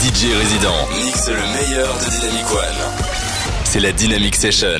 DJ résidents mixent le meilleur de Dynamic One. C'est la Dynamic Session.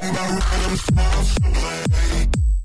But I'm supposed to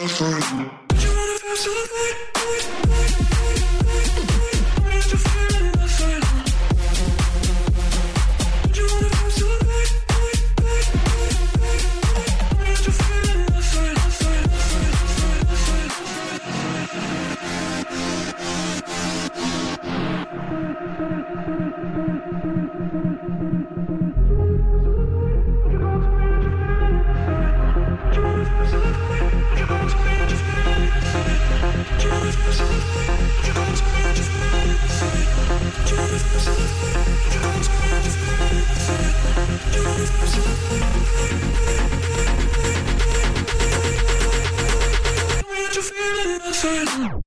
Thank you. Station.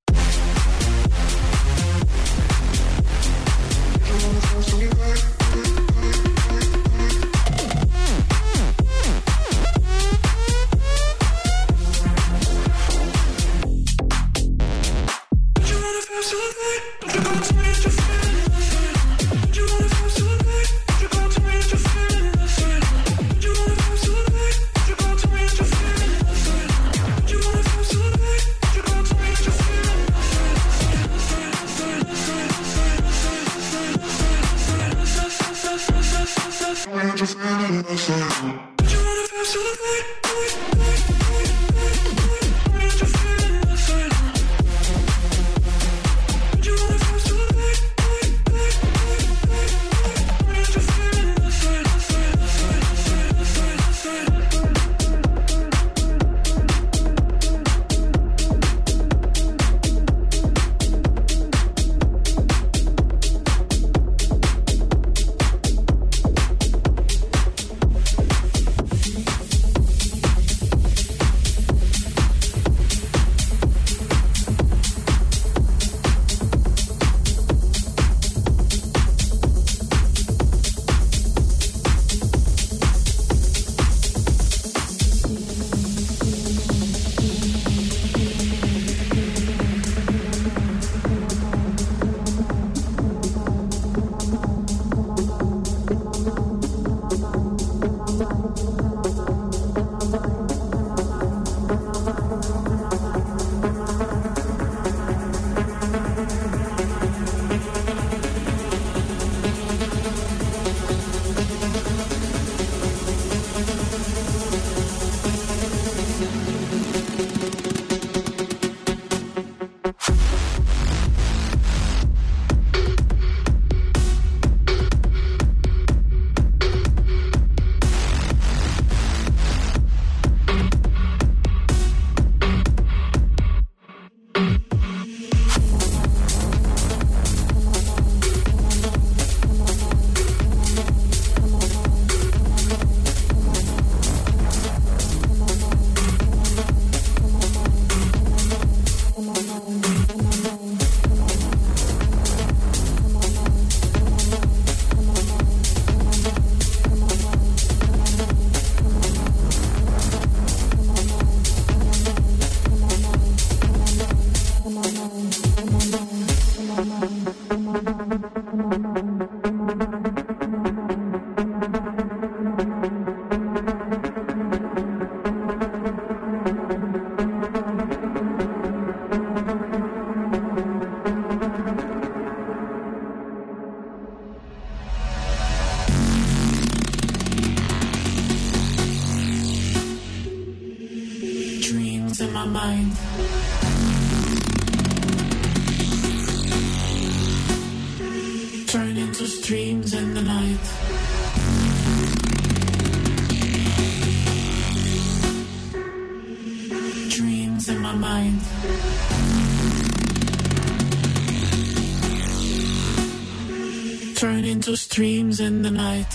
Into streams in the night.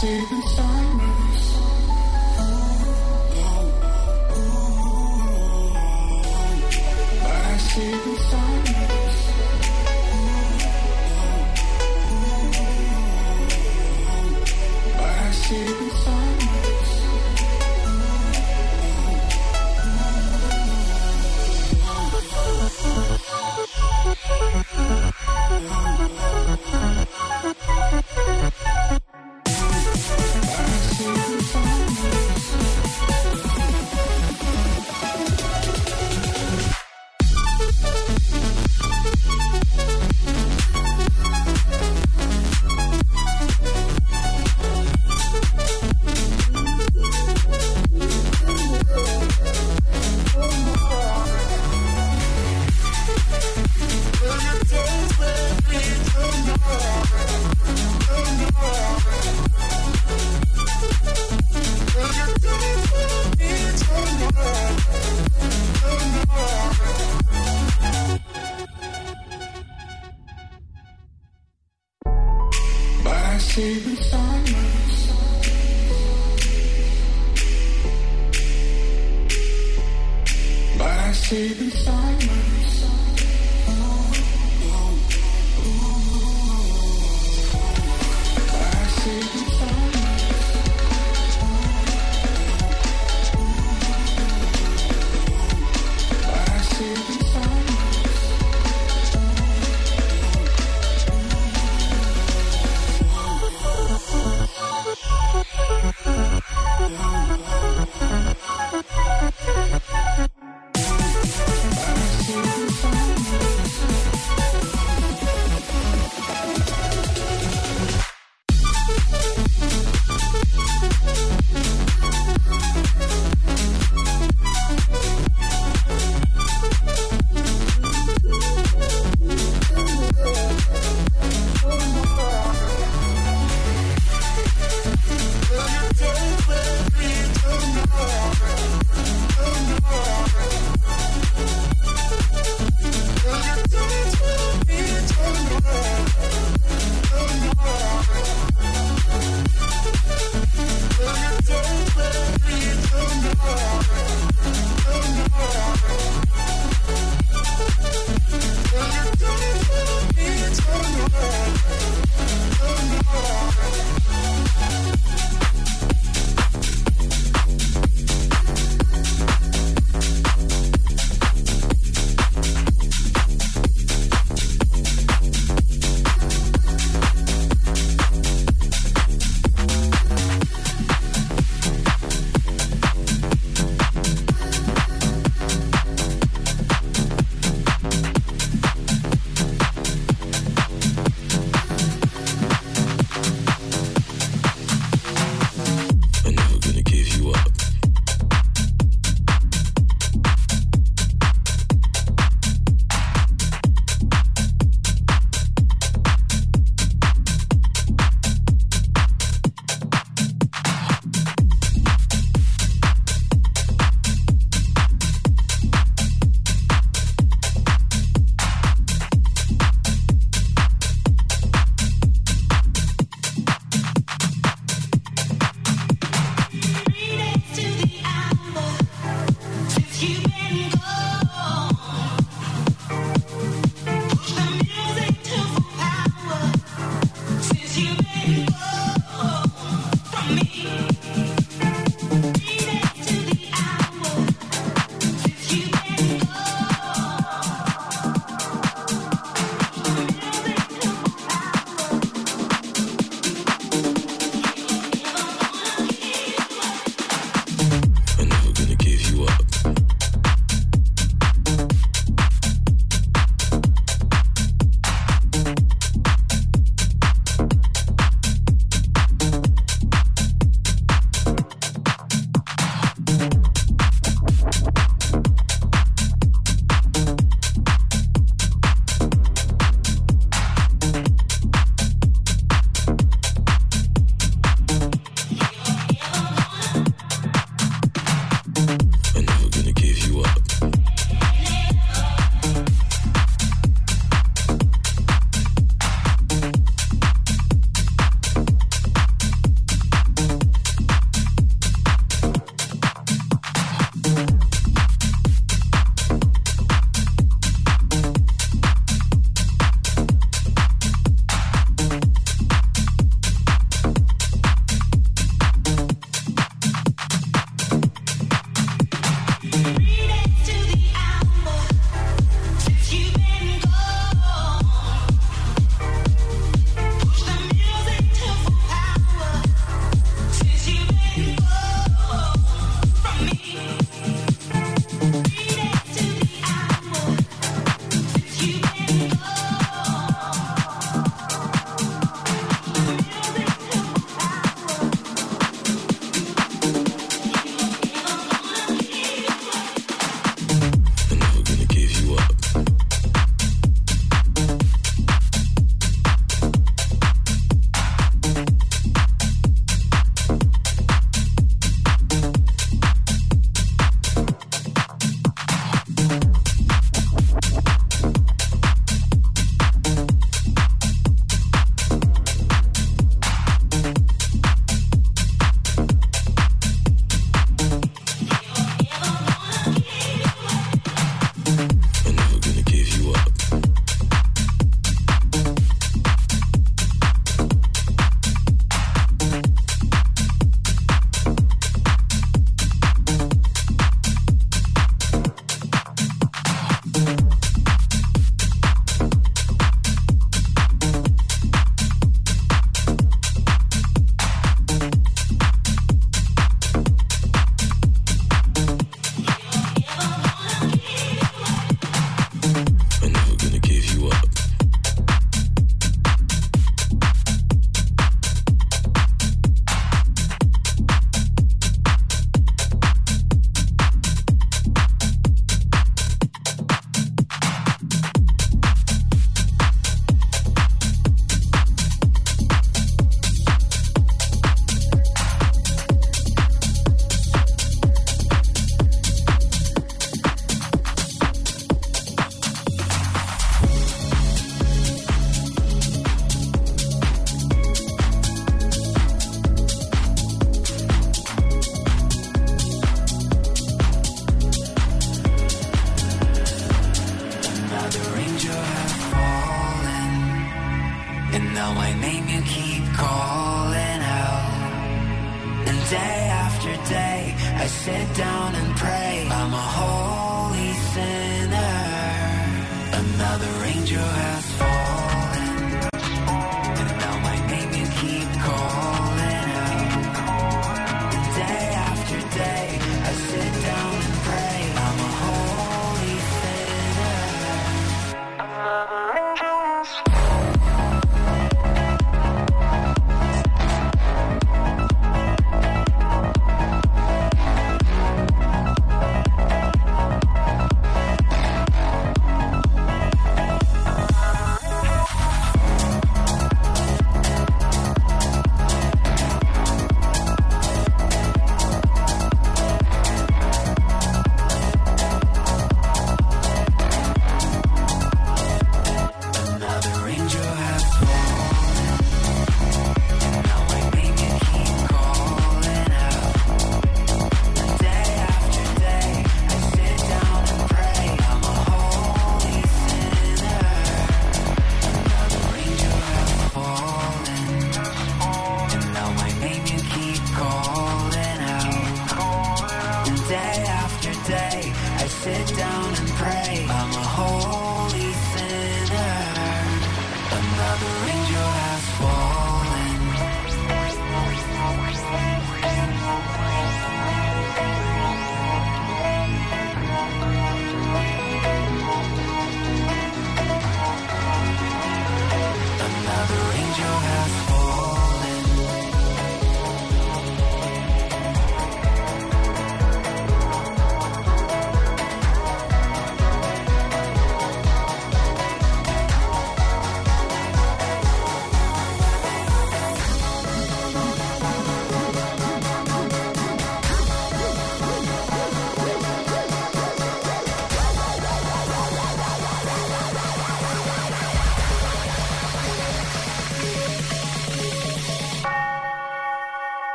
see the sun.